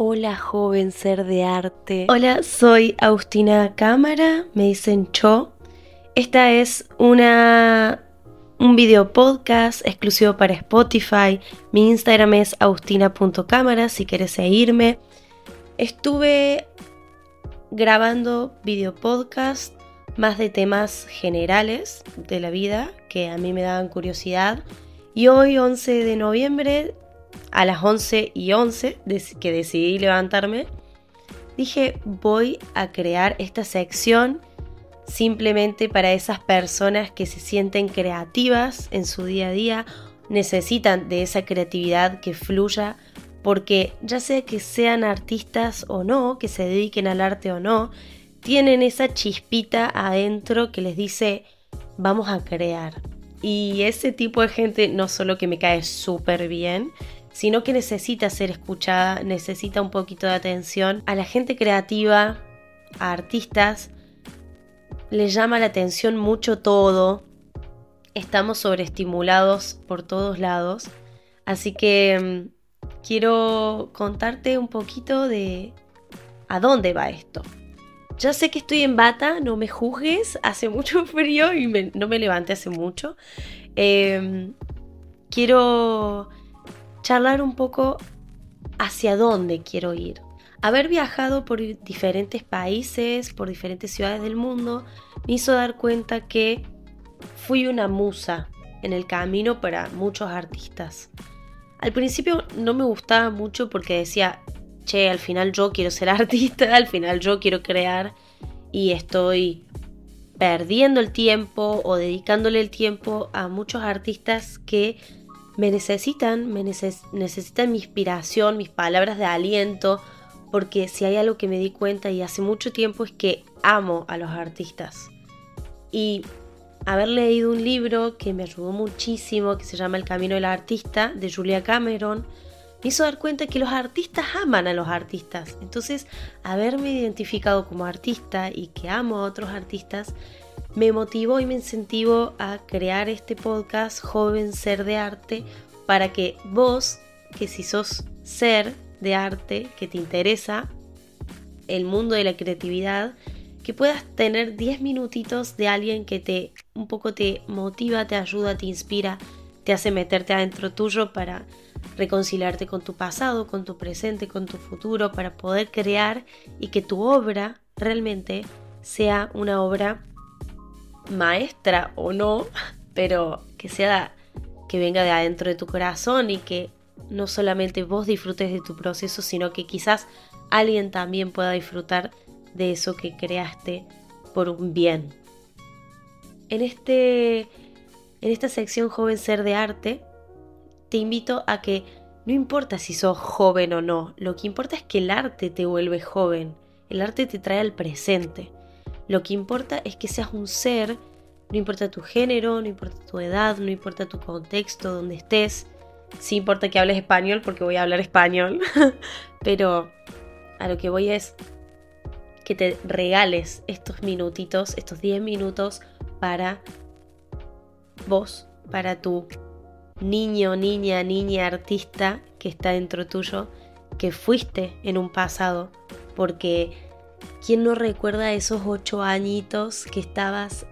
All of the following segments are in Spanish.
Hola joven ser de arte. Hola, soy Agustina Cámara, me dicen Cho. Esta es una un video podcast exclusivo para Spotify. Mi Instagram es agustina.cámara si quieres seguirme. Estuve grabando video podcast más de temas generales de la vida que a mí me daban curiosidad. Y hoy, 11 de noviembre, a las 11 y 11, que decidí levantarme, dije voy a crear esta sección simplemente para esas personas que se sienten creativas en su día a día, necesitan de esa creatividad que fluya, porque ya sea que sean artistas o no, que se dediquen al arte o no, tienen esa chispita adentro que les dice vamos a crear. Y ese tipo de gente no solo que me cae súper bien, sino que necesita ser escuchada, necesita un poquito de atención. A la gente creativa, a artistas, le llama la atención mucho todo. Estamos sobreestimulados por todos lados. Así que mm, quiero contarte un poquito de a dónde va esto. Ya sé que estoy en bata, no me juzgues, hace mucho frío y no me levanté hace mucho. Em, quiero charlar un poco hacia dónde quiero ir. Haber viajado por diferentes países, por diferentes ciudades del mundo, me hizo dar cuenta que fui una musa en el camino para muchos artistas. Al principio no me gustaba mucho porque decía, che, al final yo quiero ser artista, al final yo quiero crear y estoy perdiendo el tiempo o dedicándole el tiempo a muchos artistas que me necesitan, me necesitan mi inspiración, mis palabras de aliento, porque si hay algo que me di cuenta y hace mucho tiempo es que amo a los artistas. Y haber leído un libro que me ayudó muchísimo, que se llama El Camino del Artista, de Julia Cameron, me hizo dar cuenta que los artistas aman a los artistas. Entonces, haberme identificado como artista y que amo a otros artistas, me motivó y me incentivó a crear este podcast Joven Ser de Arte para que vos, que si sos ser de arte, que te interesa el mundo de la creatividad, que puedas tener 10 minutitos de alguien que te un poco te motiva, te ayuda, te inspira, te hace meterte adentro tuyo para reconciliarte con tu pasado, con tu presente, con tu futuro, para poder crear y que tu obra realmente sea una obra maestra o no, pero que sea que venga de adentro de tu corazón y que no solamente vos disfrutes de tu proceso, sino que quizás alguien también pueda disfrutar de eso que creaste por un bien. En, este, en esta sección Joven Ser de Arte, te invito a que no importa si sos joven o no, lo que importa es que el arte te vuelve joven, el arte te trae al presente. Lo que importa es que seas un ser, no importa tu género, no importa tu edad, no importa tu contexto, donde estés, sí importa que hables español porque voy a hablar español, pero a lo que voy es que te regales estos minutitos, estos 10 minutos para vos, para tu niño, niña, niña artista que está dentro tuyo, que fuiste en un pasado, porque ¿quién no recuerda esos ocho añitos que estabas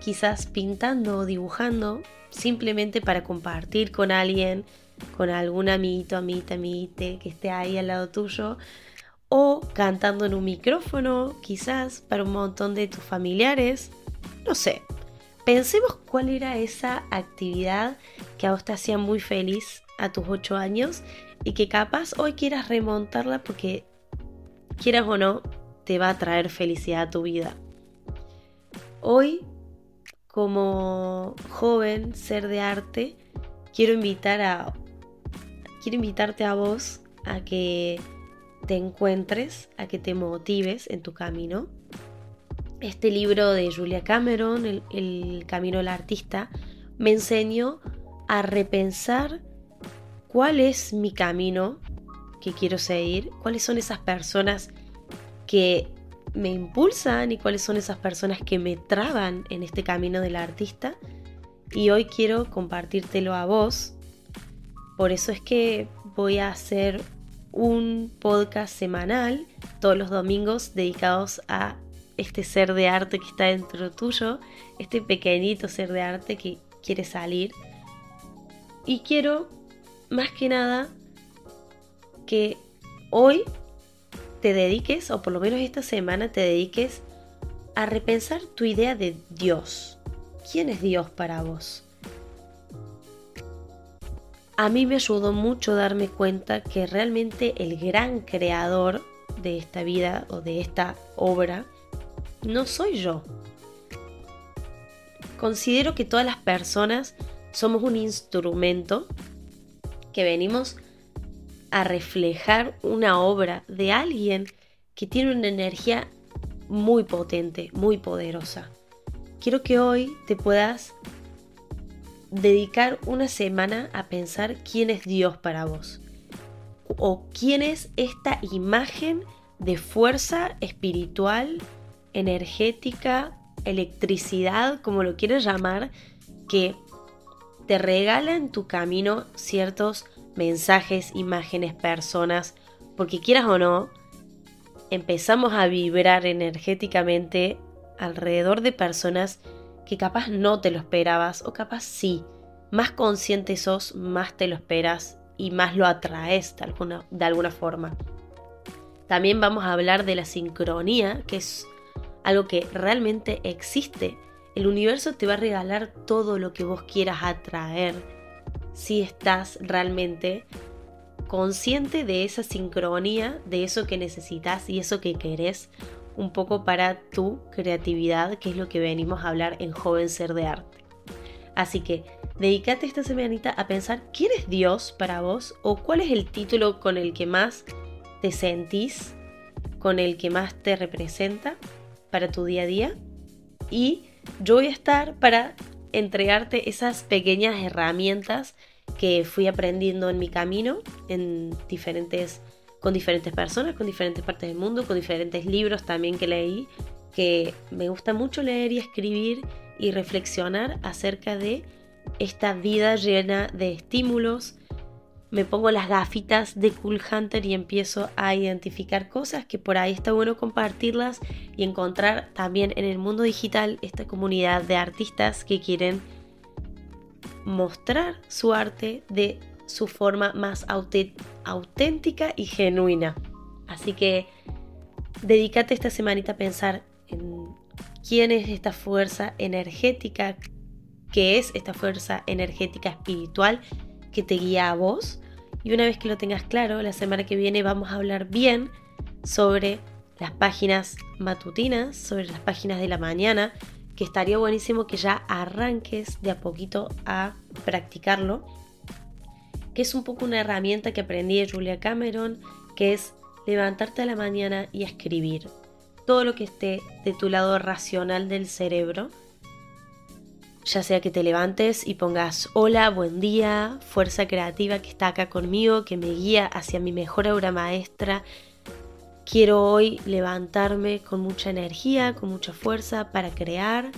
quizás pintando o dibujando simplemente para compartir con alguien, con algún amiguito, amita, amiguite que esté ahí al lado tuyo, o cantando en un micrófono, quizás para un montón de tus familiares, no sé. Pensemos cuál era esa actividad que a vos te hacía muy feliz a tus 8 años y que capaz hoy quieras remontarla porque quieras o no, te va a traer felicidad a tu vida. Hoy, como joven ser de arte, quiero invitar a quiero invitarte a vos a que te encuentres, a que te motives en tu camino. Este libro de Julia Cameron, el, el Camino del Artista, me enseñó a repensar cuál es mi camino que quiero seguir, cuáles son esas personas que me impulsan y cuáles son esas personas que me traban en este camino del artista. Y hoy quiero compartírtelo a vos. Por eso es que voy a hacer un podcast semanal todos los domingos dedicados a este ser de arte que está dentro tuyo, este pequeñito ser de arte que quiere salir. Y quiero, más que nada, que hoy te dediques, o por lo menos esta semana te dediques a repensar tu idea de Dios. ¿Quién es Dios para vos? A mí me ayudó mucho darme cuenta que realmente el gran creador de esta vida o de esta obra no soy yo. Considero que todas las personas somos un instrumento que venimos a reflejar una obra de alguien que tiene una energía muy potente, muy poderosa. Quiero que hoy te puedas dedicar una semana a pensar quién es Dios para vos o quién es esta imagen de fuerza espiritual, energética, electricidad, como lo quieras llamar, que te regala en tu camino ciertos mensajes, imágenes, personas, porque quieras o no, empezamos a vibrar energéticamente alrededor de personas que capaz no te lo esperabas o capaz sí. Más consciente sos, más te lo esperas y más lo atraes de alguna, de alguna forma. También vamos a hablar de la sincronía, que es algo que realmente existe. El universo te va a regalar todo lo que vos quieras atraer si estás realmente consciente de esa sincronía, de eso que necesitas y eso que querés un poco para tu creatividad, que es lo que venimos a hablar en Joven Ser de Arte. Así que dedícate esta semanita a pensar quién es Dios para vos o cuál es el título con el que más te sentís, con el que más te representa para tu día a día. Y yo voy a estar para entregarte esas pequeñas herramientas que fui aprendiendo en mi camino en diferentes con diferentes personas, con diferentes partes del mundo, con diferentes libros también que leí, que me gusta mucho leer y escribir y reflexionar acerca de esta vida llena de estímulos. Me pongo las gafitas de Cool Hunter y empiezo a identificar cosas que por ahí está bueno compartirlas y encontrar también en el mundo digital esta comunidad de artistas que quieren mostrar su arte de su forma más auténtica y genuina. Así que dedícate esta semanita a pensar en quién es esta fuerza energética, qué es esta fuerza energética espiritual que te guía a vos. Y una vez que lo tengas claro, la semana que viene vamos a hablar bien sobre las páginas matutinas, sobre las páginas de la mañana, que estaría buenísimo que ya arranques de a poquito a practicarlo, que es un poco una herramienta que aprendí de Julia Cameron, que es levantarte a la mañana y escribir todo lo que esté de tu lado racional del cerebro, ya sea que te levantes y pongas hola, buen día, fuerza creativa que está acá conmigo, que me guía hacia mi mejor obra maestra, Quiero hoy levantarme con mucha energía, con mucha fuerza para crear,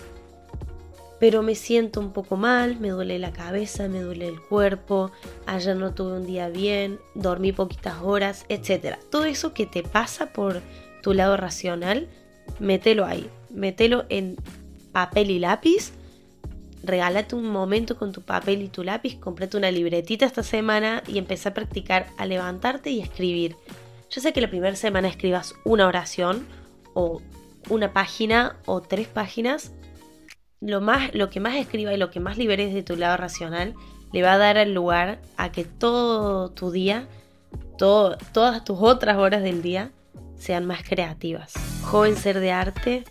pero me siento un poco mal, me duele la cabeza, me duele el cuerpo, ayer no tuve un día bien, dormí poquitas horas, etc. Todo eso que te pasa por tu lado racional, mételo ahí, mételo en papel y lápiz, regálate un momento con tu papel y tu lápiz, comprate una libretita esta semana y empecé a practicar a levantarte y a escribir yo sé que la primera semana escribas una oración o una página o tres páginas. Lo, más, lo que más escriba y lo que más liberes de tu lado racional le va a dar el lugar a que todo tu día, todas tus otras horas del día sean más creativas. Joven ser de arte,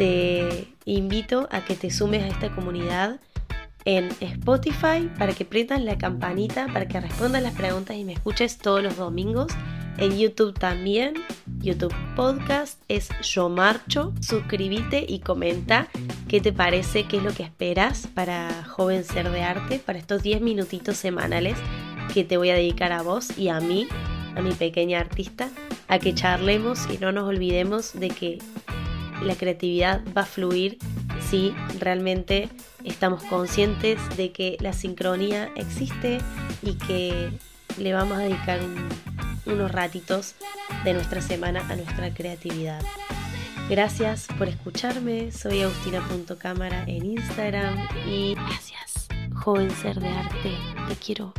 te invito a que te sumes a esta comunidad en Spotify para que prendas la campanita, para que respondas las preguntas y me escuches todos los domingos en YouTube también, YouTube Podcast es Yo Marcho. Suscríbete y comenta qué te parece, qué es lo que esperas para Joven Ser de Arte, para estos 10 minutitos semanales que te voy a dedicar a vos y a mí, a mi pequeña artista, a que charlemos y no nos olvidemos de que la creatividad va a fluir si realmente estamos conscientes de que la sincronía existe y que le vamos a dedicar un unos ratitos de nuestra semana a nuestra creatividad. Gracias por escucharme, soy agustina.cámara en Instagram y gracias, joven ser de arte, te quiero